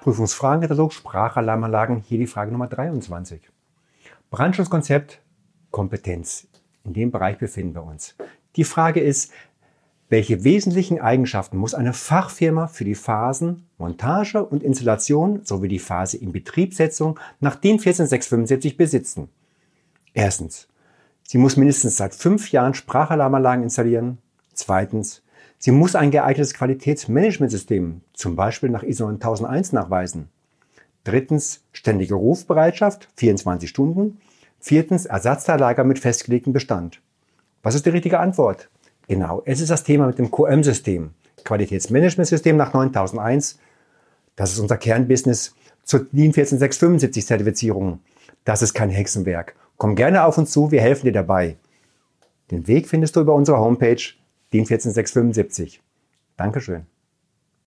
Prüfungsfragenkatalog Sprachalarmanlagen, hier die Frage Nummer 23. Brandschutzkonzept, Kompetenz. In dem Bereich befinden wir uns. Die Frage ist, welche wesentlichen Eigenschaften muss eine Fachfirma für die Phasen Montage und Installation sowie die Phase Inbetriebsetzung nach DIN 14675 besitzen? Erstens, sie muss mindestens seit fünf Jahren Sprachalarmanlagen installieren. Zweitens, sie muss ein geeignetes Qualitätsmanagementsystem, zum Beispiel nach ISO 9001, nachweisen. Drittens, ständige Rufbereitschaft, 24 Stunden. Viertens, Ersatzteillager mit festgelegtem Bestand. Was ist die richtige Antwort? Genau, es ist das Thema mit dem QM-System, Qualitätsmanagementsystem nach 9001. Das ist unser Kernbusiness zur DIN 14675 Zertifizierung. Das ist kein Hexenwerk. Komm gerne auf uns zu, wir helfen dir dabei. Den Weg findest du über unsere Homepage DIN 14675. Dankeschön.